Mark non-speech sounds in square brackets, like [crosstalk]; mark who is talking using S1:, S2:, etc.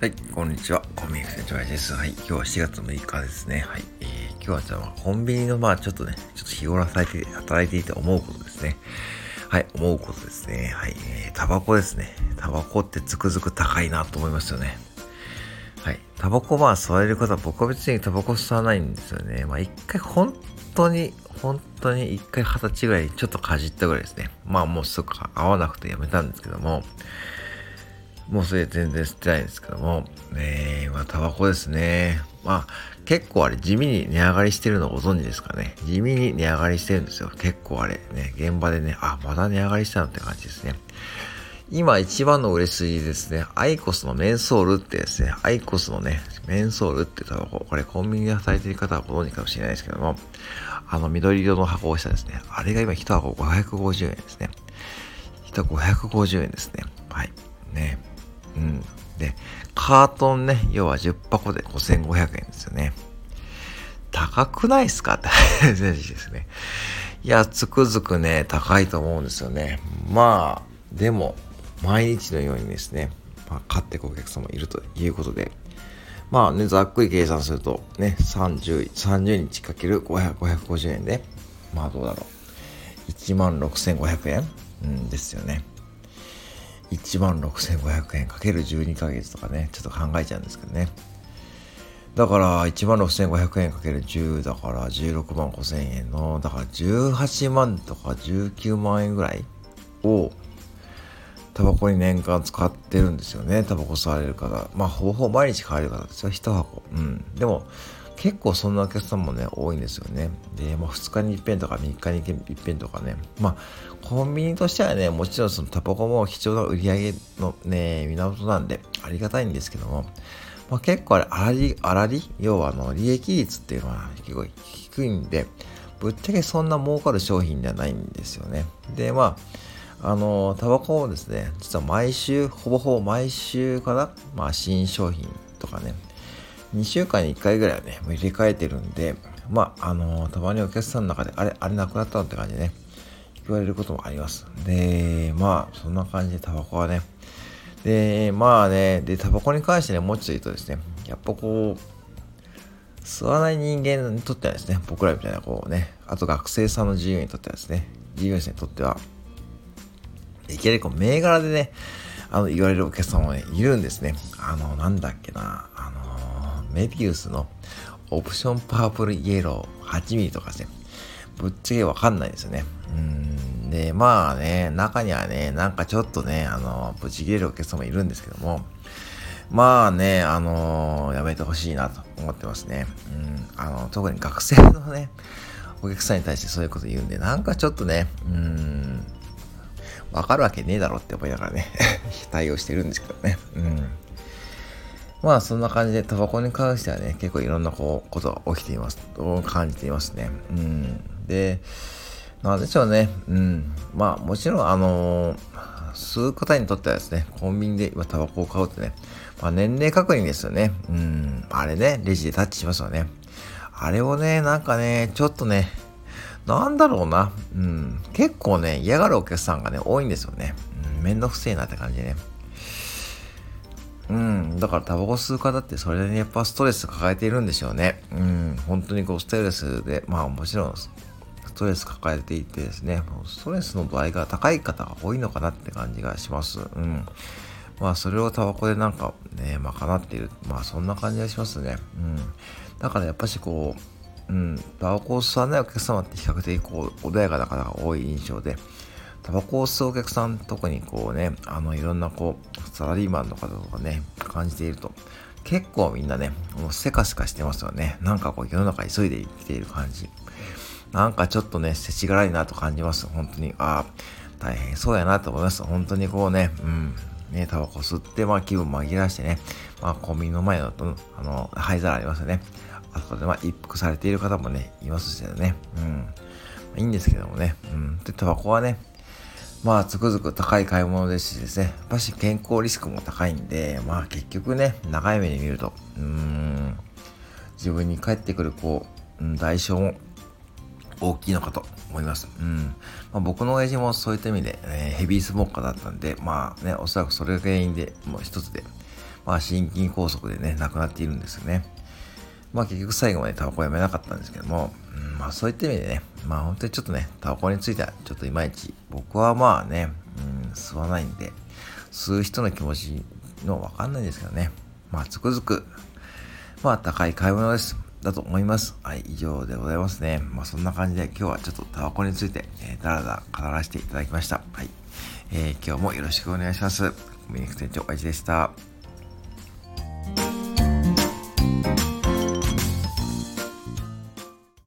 S1: はい、こんにちは。コンビニ船長です。はい、今日は4月6日ですね。はい、えー、今日はじゃあ、コンビニのまあちょっとね、ちょっと日頃働いて、働いていて思うことですね。はい、思うことですね。はい、えー、タバコですね。タバコってつくづく高いなと思いますよね。はい、タバコまあ吸われる方、僕は別にタバコ吸わないんですよね。まあ一回本当に、本当に一回二十歳ぐらいちょっとかじったぐらいですね。まあもうすぐ合わなくてやめたんですけども、もうそれ全然吸ってないんですけども、えー、まあ、タバコですね。まあ、結構あれ地味に値上がりしてるのご存知ですかね。地味に値上がりしてるんですよ。結構あれ、ね、現場でね、あ、まだ値上がりしたのって感じですね。今一番の売れ筋ですね、アイコスのメンソールってですね、アイコスのね、メンソールってタバコ、これコンビニで働いてる方はご存知かもしれないですけども、あの緑色の箱をしたですね、あれが今1箱550円ですね。1箱550円ですね。はい。ね。カートンね、要は10箱で5500円ですよね。高くないっすか？って話ですね。いや、つくづくね、高いと思うんですよね。まあ、でも、毎日のようにですね、まあ、買ってくお客様いるということで、まあね、ざっくり計算すると、ね、30、30日かける500、550円で、まあどうだろう。1万6500円、うん、ですよね。1万6500円かける12ヶ月とかね、ちょっと考えちゃうんですけどね。だから1万6500円かける10だから16万5000円の、だから18万とか19万円ぐらいをタバコに年間使ってるんですよね。タバコ吸われる方。まあほぼほぼ毎日買われる方ですよ。1箱。うん。でも結構そんなお客さんもね、多いんですよね。で、まあ、2日に一遍とか3日に一遍とかね。まあ、コンビニとしてはね、もちろんそのタバコも貴重な売り上げのね、源なんで、ありがたいんですけども、まあ、結構あれ、粗利、粗利？要はあの、利益率っていうのは結構低いんで、ぶっちゃけそんな儲かる商品ではないんですよね。で、まあ、あの、タバコをですね、実は毎週、ほぼほぼ毎週かな、まあ、新商品とかね、2週間に1回ぐらいはね、入れ替えてるんで、まあ、あのー、たまにお客さんの中で、あれ、あれなくなったのって感じでね、言われることもあります。で、まあ、そんな感じでタバコはね、で、まあね、で、タバコに関してね、もうちょっと言うとですね、やっぱこう、吸わない人間にとってはですね、僕らみたいなこうね、あと学生さんの自由にとってはですね、自由にとっては、いきなりこう銘柄でね、あの、言われるお客さんもね、いるんですね。あの、なんだっけな、メビウスのオプションパープルイエロー 8mm とかですね、ぶっちゃけわかんないですよね。うん。で、まあね、中にはね、なんかちょっとね、あの、ブチ切れるお客様いるんですけども、まあね、あのー、やめてほしいなと思ってますね。うん。あの、特に学生のね、お客さんに対してそういうこと言うんで、なんかちょっとね、うん、わかるわけねえだろって思いながらね [laughs] 対応してるんですけどね。うん。まあそんな感じでタバコに関してはね、結構いろんなこうことが起きています、と感じていますね。うん。で、なんでしょうね。うん。まあもちろんあのー、吸う方にとってはですね、コンビニで今タバコを買うってね、まあ年齢確認ですよね。うん。あれね、レジでタッチしますよね。あれをね、なんかね、ちょっとね、なんだろうな。うん。結構ね、嫌がるお客さんがね、多いんですよね。うん、めんどくせえなって感じでね。うん。だからタバコ吸う方ってそれで、ね、やっぱストレス抱えているんでしょうね。うん。本当にこうストレスで、まあもちろんストレス抱えていてですね、ストレスの度合いが高い方が多いのかなって感じがします。うん。まあそれをタバコでなんかね、賄っている。まあそんな感じがしますね。うん。だからやっぱしこう、うん、タバコを吸わないお客様って比較的こう穏やかな方が多い印象で、タバコを吸うお客さん、特にこうね、あの、いろんなこう、サラリーマンの方とかね、感じていると、結構みんなね、もうせかせかしてますよね。なんかこう世の中急いで生きている感じ。なんかちょっとね、世知辛いなと感じます。本当に。ああ、大変そうやなと思います。本当にこうね、うん。ね、タバコ吸って、まあ気分紛らしてね、まあコンビニの前の、あの、灰皿ありますよね。あそこでまあ一服されている方もね、いますしね。うん。いいんですけどもね。うん。で、タバコはね、まあ、つくづく高い買い物ですしですね、やっぱし健康リスクも高いんで、まあ結局ね、長い目に見ると、うーん、自分に返ってくる、こう、うん、代償も大きいのかと思います。うん。まあ、僕の親父もそういった意味で、えー、ヘビースモーカーだったんで、まあね、おそらくそれが原因で、もう一つで、まあ、心筋梗塞でね、亡くなっているんですよね。まあ結局最後までタバコやめなかったんですけども、まあそういった意味でね、まあ本当にちょっとね、タバコについてはちょっといまいち、僕はまあね、うん、吸わないんで、吸う人の気持ちのわかんないんですけどね、まあつくづく、まあ高い買い物です。だと思います。はい、以上でございますね。まあそんな感じで今日はちょっとタバコについて、えー、だらだら語らせていただきました。はい。えー、今日もよろしくお願いします。ミュニク店長、あいちでした。